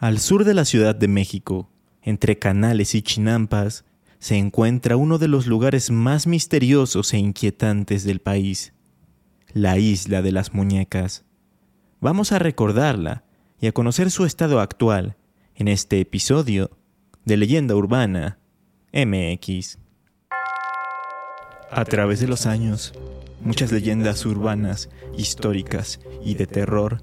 Al sur de la Ciudad de México, entre Canales y Chinampas, se encuentra uno de los lugares más misteriosos e inquietantes del país, la isla de las muñecas. Vamos a recordarla y a conocer su estado actual en este episodio de Leyenda Urbana MX. A través de los años, muchas leyendas urbanas, históricas y de terror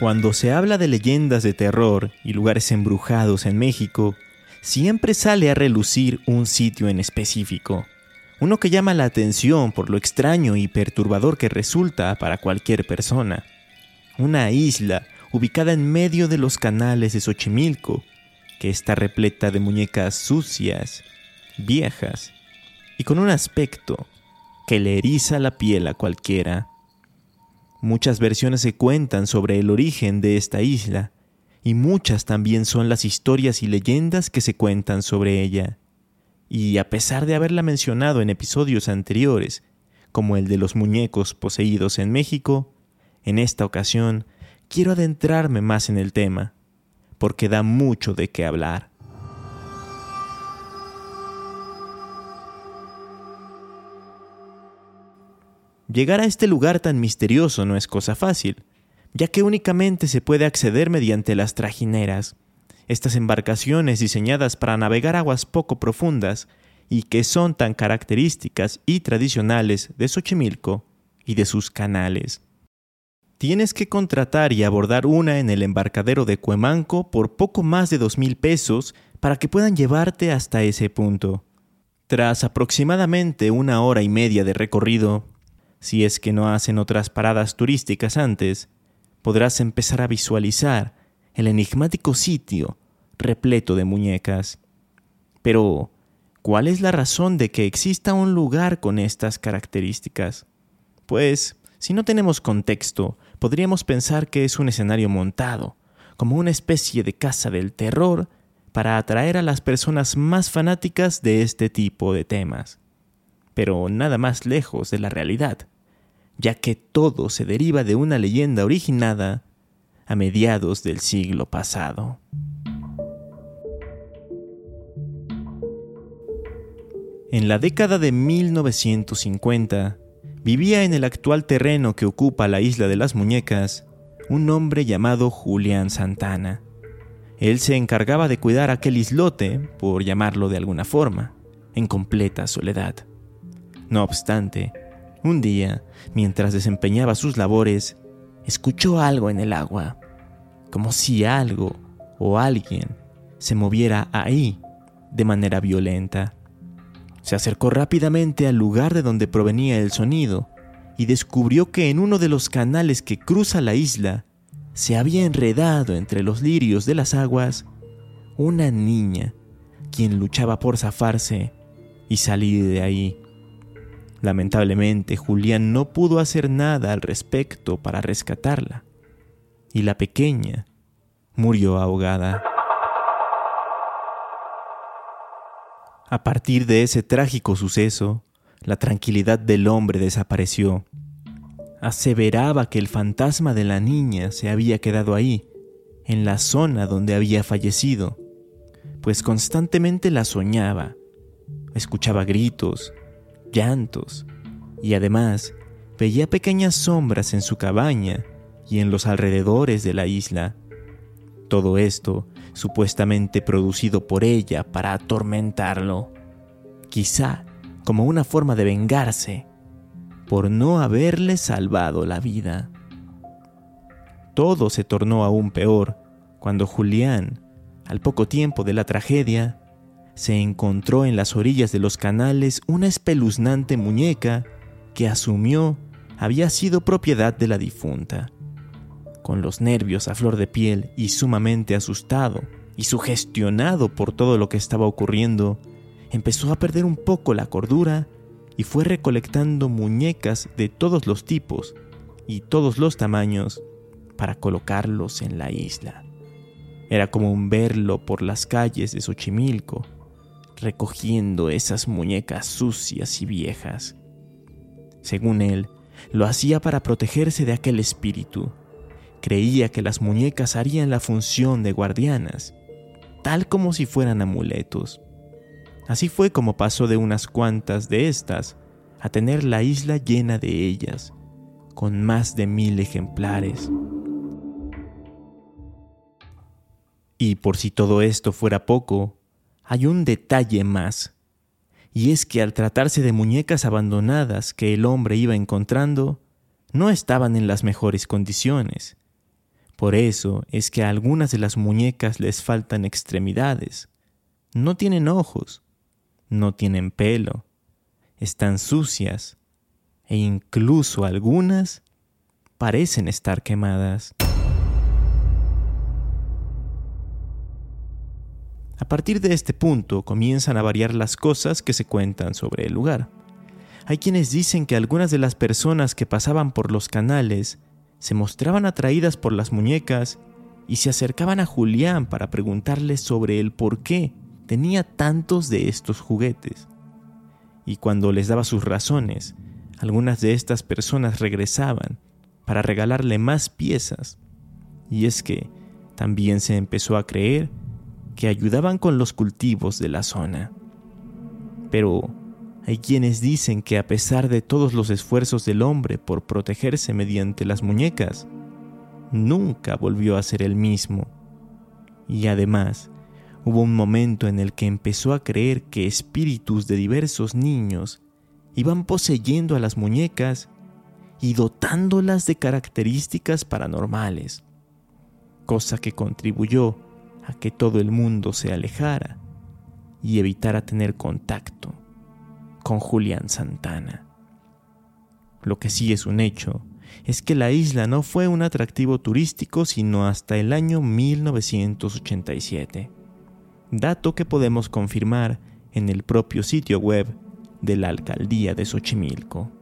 Cuando se habla de leyendas de terror y lugares embrujados en México, siempre sale a relucir un sitio en específico, uno que llama la atención por lo extraño y perturbador que resulta para cualquier persona. Una isla ubicada en medio de los canales de Xochimilco, que está repleta de muñecas sucias, viejas y con un aspecto que le eriza la piel a cualquiera. Muchas versiones se cuentan sobre el origen de esta isla, y muchas también son las historias y leyendas que se cuentan sobre ella. Y a pesar de haberla mencionado en episodios anteriores, como el de los muñecos poseídos en México, en esta ocasión quiero adentrarme más en el tema, porque da mucho de qué hablar. Llegar a este lugar tan misterioso no es cosa fácil, ya que únicamente se puede acceder mediante las trajineras, estas embarcaciones diseñadas para navegar aguas poco profundas y que son tan características y tradicionales de Xochimilco y de sus canales. Tienes que contratar y abordar una en el embarcadero de Cuemanco por poco más de dos mil pesos para que puedan llevarte hasta ese punto. Tras aproximadamente una hora y media de recorrido, si es que no hacen otras paradas turísticas antes, podrás empezar a visualizar el enigmático sitio repleto de muñecas. Pero, ¿cuál es la razón de que exista un lugar con estas características? Pues, si no tenemos contexto, podríamos pensar que es un escenario montado, como una especie de casa del terror, para atraer a las personas más fanáticas de este tipo de temas. Pero nada más lejos de la realidad ya que todo se deriva de una leyenda originada a mediados del siglo pasado. En la década de 1950, vivía en el actual terreno que ocupa la isla de las muñecas un hombre llamado Julián Santana. Él se encargaba de cuidar aquel islote, por llamarlo de alguna forma, en completa soledad. No obstante, un día, mientras desempeñaba sus labores, escuchó algo en el agua, como si algo o alguien se moviera ahí de manera violenta. Se acercó rápidamente al lugar de donde provenía el sonido y descubrió que en uno de los canales que cruza la isla se había enredado entre los lirios de las aguas una niña, quien luchaba por zafarse y salir de ahí. Lamentablemente, Julián no pudo hacer nada al respecto para rescatarla, y la pequeña murió ahogada. A partir de ese trágico suceso, la tranquilidad del hombre desapareció. Aseveraba que el fantasma de la niña se había quedado ahí, en la zona donde había fallecido, pues constantemente la soñaba, escuchaba gritos, llantos, y además veía pequeñas sombras en su cabaña y en los alrededores de la isla. Todo esto supuestamente producido por ella para atormentarlo, quizá como una forma de vengarse por no haberle salvado la vida. Todo se tornó aún peor cuando Julián, al poco tiempo de la tragedia, se encontró en las orillas de los canales una espeluznante muñeca que asumió había sido propiedad de la difunta. Con los nervios a flor de piel y sumamente asustado y sugestionado por todo lo que estaba ocurriendo, empezó a perder un poco la cordura y fue recolectando muñecas de todos los tipos y todos los tamaños para colocarlos en la isla. Era como un verlo por las calles de Xochimilco, recogiendo esas muñecas sucias y viejas. Según él, lo hacía para protegerse de aquel espíritu. Creía que las muñecas harían la función de guardianas, tal como si fueran amuletos. Así fue como pasó de unas cuantas de estas a tener la isla llena de ellas, con más de mil ejemplares. Y por si todo esto fuera poco, hay un detalle más, y es que al tratarse de muñecas abandonadas que el hombre iba encontrando, no estaban en las mejores condiciones. Por eso es que a algunas de las muñecas les faltan extremidades, no tienen ojos, no tienen pelo, están sucias e incluso algunas parecen estar quemadas. A partir de este punto comienzan a variar las cosas que se cuentan sobre el lugar. Hay quienes dicen que algunas de las personas que pasaban por los canales se mostraban atraídas por las muñecas y se acercaban a Julián para preguntarle sobre el por qué tenía tantos de estos juguetes. Y cuando les daba sus razones, algunas de estas personas regresaban para regalarle más piezas. Y es que también se empezó a creer que ayudaban con los cultivos de la zona. Pero hay quienes dicen que a pesar de todos los esfuerzos del hombre por protegerse mediante las muñecas, nunca volvió a ser el mismo. Y además, Hubo un momento en el que empezó a creer que espíritus de diversos niños iban poseyendo a las muñecas y dotándolas de características paranormales, cosa que contribuyó a que todo el mundo se alejara y evitara tener contacto con Julián Santana. Lo que sí es un hecho es que la isla no fue un atractivo turístico sino hasta el año 1987 dato que podemos confirmar en el propio sitio web de la alcaldía de Xochimilco.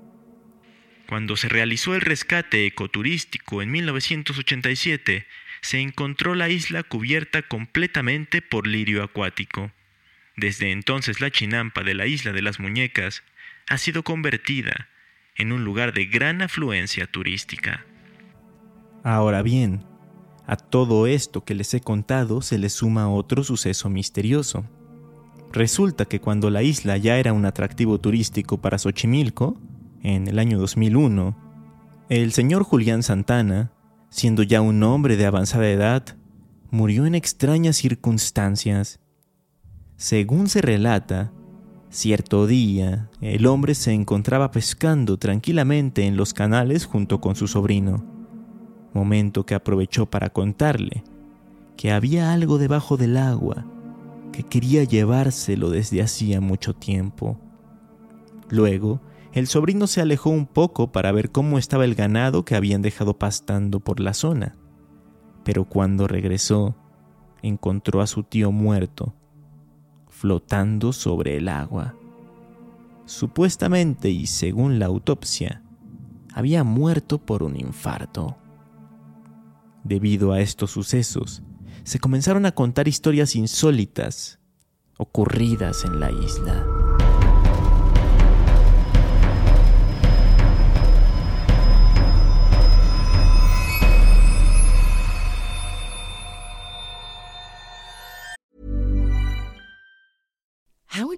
Cuando se realizó el rescate ecoturístico en 1987, se encontró la isla cubierta completamente por lirio acuático. Desde entonces la chinampa de la isla de las muñecas ha sido convertida en un lugar de gran afluencia turística. Ahora bien, a todo esto que les he contado se le suma otro suceso misterioso. Resulta que cuando la isla ya era un atractivo turístico para Xochimilco, en el año 2001, el señor Julián Santana, siendo ya un hombre de avanzada edad, murió en extrañas circunstancias. Según se relata, cierto día el hombre se encontraba pescando tranquilamente en los canales junto con su sobrino momento que aprovechó para contarle que había algo debajo del agua que quería llevárselo desde hacía mucho tiempo. Luego, el sobrino se alejó un poco para ver cómo estaba el ganado que habían dejado pastando por la zona, pero cuando regresó, encontró a su tío muerto, flotando sobre el agua. Supuestamente y según la autopsia, había muerto por un infarto. Debido a estos sucesos, se comenzaron a contar historias insólitas ocurridas en la isla.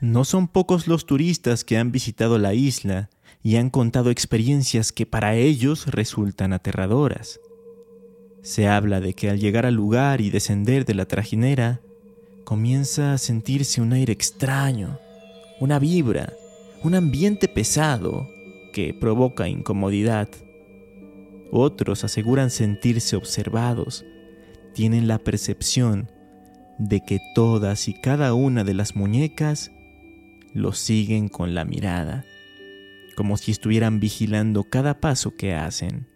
No son pocos los turistas que han visitado la isla y han contado experiencias que para ellos resultan aterradoras. Se habla de que al llegar al lugar y descender de la trajinera, comienza a sentirse un aire extraño, una vibra, un ambiente pesado que provoca incomodidad. Otros aseguran sentirse observados, tienen la percepción de que todas y cada una de las muñecas los siguen con la mirada, como si estuvieran vigilando cada paso que hacen.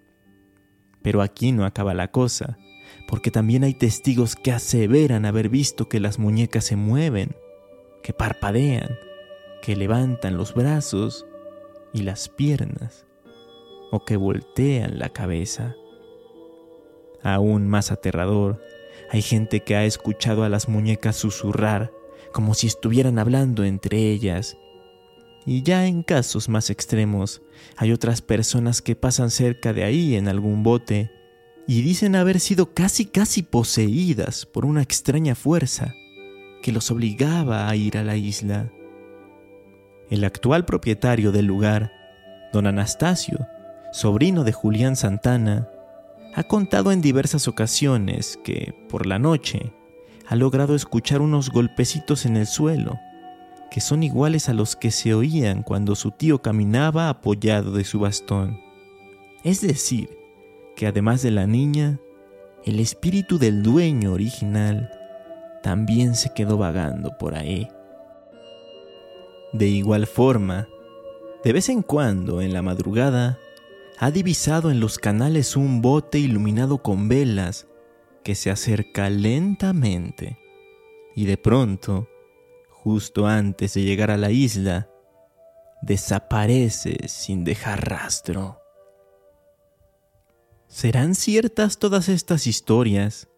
Pero aquí no acaba la cosa, porque también hay testigos que aseveran haber visto que las muñecas se mueven, que parpadean, que levantan los brazos y las piernas, o que voltean la cabeza. Aún más aterrador, hay gente que ha escuchado a las muñecas susurrar como si estuvieran hablando entre ellas. Y ya en casos más extremos, hay otras personas que pasan cerca de ahí en algún bote y dicen haber sido casi casi poseídas por una extraña fuerza que los obligaba a ir a la isla. El actual propietario del lugar, don Anastasio, sobrino de Julián Santana, ha contado en diversas ocasiones que, por la noche, ha logrado escuchar unos golpecitos en el suelo, que son iguales a los que se oían cuando su tío caminaba apoyado de su bastón. Es decir, que además de la niña, el espíritu del dueño original también se quedó vagando por ahí. De igual forma, de vez en cuando, en la madrugada, ha divisado en los canales un bote iluminado con velas que se acerca lentamente y de pronto, justo antes de llegar a la isla, desaparece sin dejar rastro. ¿Serán ciertas todas estas historias?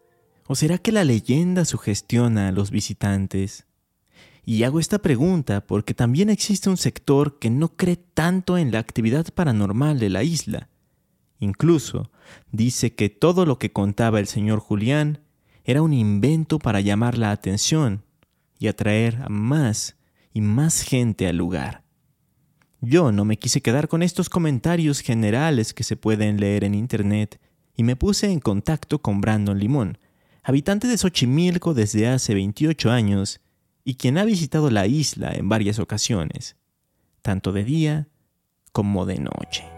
¿O será que la leyenda sugestiona a los visitantes? Y hago esta pregunta porque también existe un sector que no cree tanto en la actividad paranormal de la isla. Incluso dice que todo lo que contaba el señor Julián era un invento para llamar la atención y atraer a más y más gente al lugar. Yo no me quise quedar con estos comentarios generales que se pueden leer en Internet y me puse en contacto con Brandon Limón, habitante de Xochimilco desde hace 28 años y quien ha visitado la isla en varias ocasiones, tanto de día como de noche.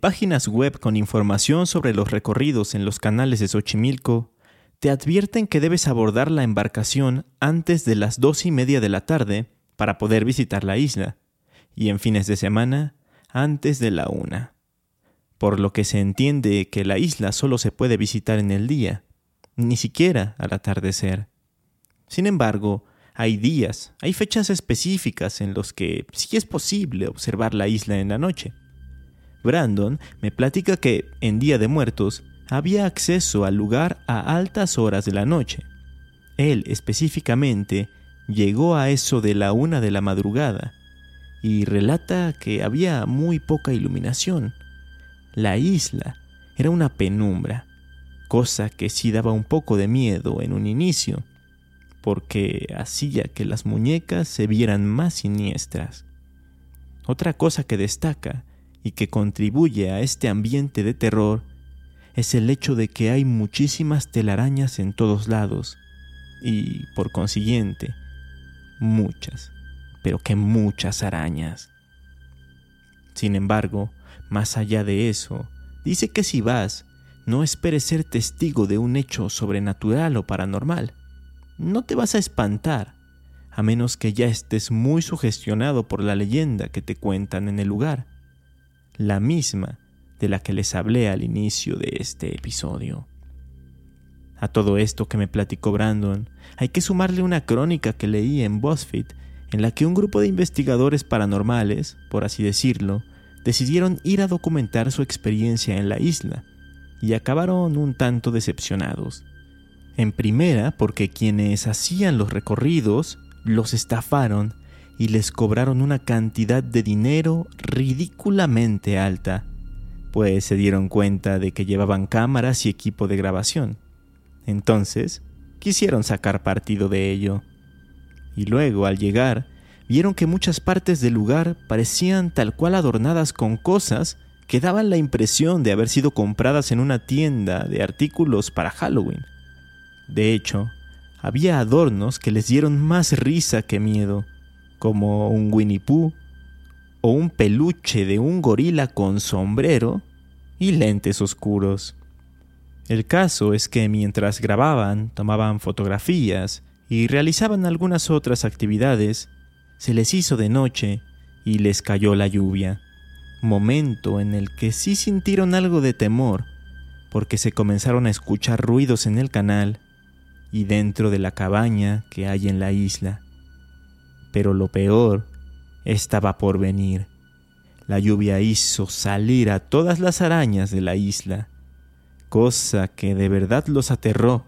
Páginas web con información sobre los recorridos en los canales de Xochimilco, te advierten que debes abordar la embarcación antes de las dos y media de la tarde para poder visitar la isla, y en fines de semana antes de la una. Por lo que se entiende que la isla solo se puede visitar en el día, ni siquiera al atardecer. Sin embargo, hay días, hay fechas específicas en los que sí es posible observar la isla en la noche. Brandon me platica que en Día de Muertos había acceso al lugar a altas horas de la noche. Él específicamente llegó a eso de la una de la madrugada y relata que había muy poca iluminación. La isla era una penumbra, cosa que sí daba un poco de miedo en un inicio, porque hacía que las muñecas se vieran más siniestras. Otra cosa que destaca y que contribuye a este ambiente de terror es el hecho de que hay muchísimas telarañas en todos lados y, por consiguiente, muchas, pero que muchas arañas. Sin embargo, más allá de eso, dice que si vas, no esperes ser testigo de un hecho sobrenatural o paranormal. No te vas a espantar, a menos que ya estés muy sugestionado por la leyenda que te cuentan en el lugar, la misma de la que les hablé al inicio de este episodio. A todo esto que me platicó Brandon, hay que sumarle una crónica que leí en BuzzFeed en la que un grupo de investigadores paranormales, por así decirlo, decidieron ir a documentar su experiencia en la isla y acabaron un tanto decepcionados. En primera, porque quienes hacían los recorridos los estafaron y les cobraron una cantidad de dinero ridículamente alta, pues se dieron cuenta de que llevaban cámaras y equipo de grabación. Entonces, quisieron sacar partido de ello. Y luego, al llegar, vieron que muchas partes del lugar parecían tal cual adornadas con cosas que daban la impresión de haber sido compradas en una tienda de artículos para Halloween. De hecho, había adornos que les dieron más risa que miedo, como un Winnie Pooh o un peluche de un gorila con sombrero y lentes oscuros. El caso es que mientras grababan, tomaban fotografías y realizaban algunas otras actividades, se les hizo de noche y les cayó la lluvia, momento en el que sí sintieron algo de temor, porque se comenzaron a escuchar ruidos en el canal y dentro de la cabaña que hay en la isla. Pero lo peor estaba por venir. La lluvia hizo salir a todas las arañas de la isla, cosa que de verdad los aterró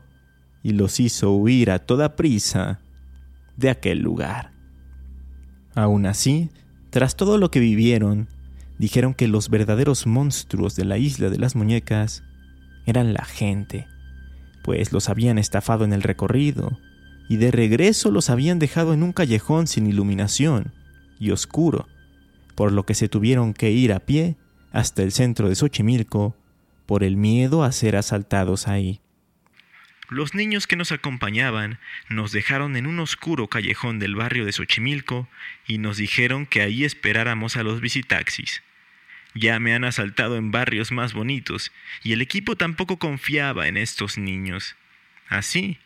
y los hizo huir a toda prisa de aquel lugar. Aún así, tras todo lo que vivieron, dijeron que los verdaderos monstruos de la isla de las muñecas eran la gente pues los habían estafado en el recorrido, y de regreso los habían dejado en un callejón sin iluminación y oscuro, por lo que se tuvieron que ir a pie hasta el centro de Xochimilco por el miedo a ser asaltados ahí. Los niños que nos acompañaban nos dejaron en un oscuro callejón del barrio de Xochimilco y nos dijeron que ahí esperáramos a los visitaxis. Ya me han asaltado en barrios más bonitos y el equipo tampoco confiaba en estos niños. Así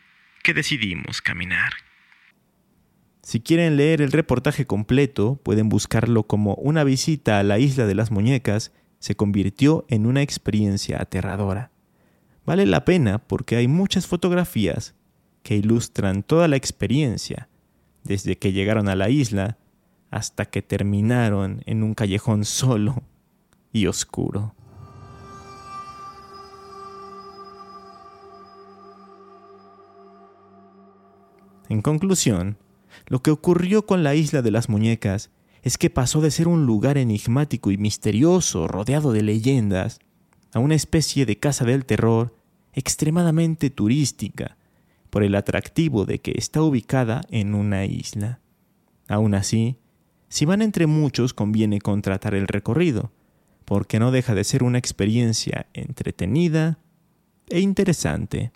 que decidimos caminar. Si quieren leer el reportaje completo, pueden buscarlo como Una visita a la isla de las muñecas se convirtió en una experiencia aterradora. Vale la pena porque hay muchas fotografías que ilustran toda la experiencia, desde que llegaron a la isla hasta que terminaron en un callejón solo y oscuro. En conclusión, lo que ocurrió con la isla de las muñecas es que pasó de ser un lugar enigmático y misterioso rodeado de leyendas a una especie de casa del terror extremadamente turística por el atractivo de que está ubicada en una isla. Aún así, si van entre muchos conviene contratar el recorrido, porque no deja de ser una experiencia entretenida e interesante.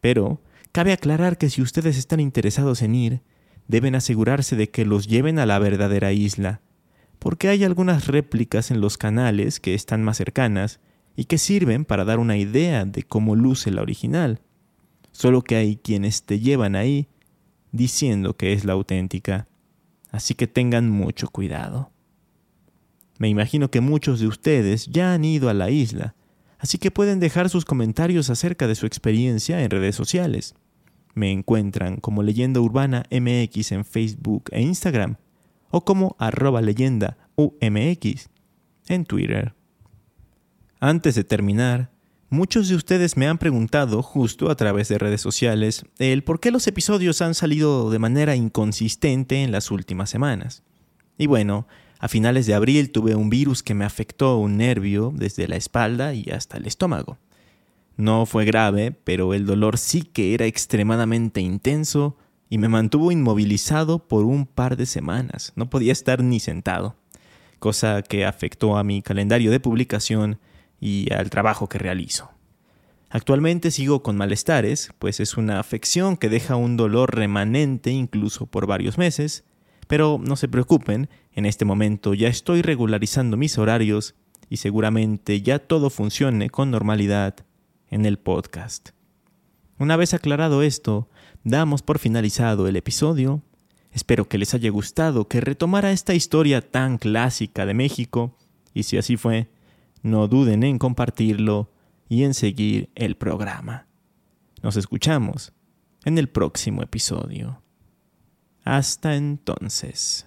Pero cabe aclarar que si ustedes están interesados en ir, deben asegurarse de que los lleven a la verdadera isla, porque hay algunas réplicas en los canales que están más cercanas y que sirven para dar una idea de cómo luce la original, solo que hay quienes te llevan ahí diciendo que es la auténtica, así que tengan mucho cuidado. Me imagino que muchos de ustedes ya han ido a la isla, así que pueden dejar sus comentarios acerca de su experiencia en redes sociales. Me encuentran como Leyenda Urbana MX en Facebook e Instagram o como arroba leyenda UMX en Twitter. Antes de terminar, muchos de ustedes me han preguntado justo a través de redes sociales el por qué los episodios han salido de manera inconsistente en las últimas semanas. Y bueno, a finales de abril tuve un virus que me afectó un nervio desde la espalda y hasta el estómago. No fue grave, pero el dolor sí que era extremadamente intenso y me mantuvo inmovilizado por un par de semanas. No podía estar ni sentado, cosa que afectó a mi calendario de publicación y al trabajo que realizo. Actualmente sigo con malestares, pues es una afección que deja un dolor remanente incluso por varios meses, pero no se preocupen, en este momento ya estoy regularizando mis horarios y seguramente ya todo funcione con normalidad en el podcast. Una vez aclarado esto, damos por finalizado el episodio. Espero que les haya gustado que retomara esta historia tan clásica de México y si así fue, no duden en compartirlo y en seguir el programa. Nos escuchamos en el próximo episodio. Hasta entonces.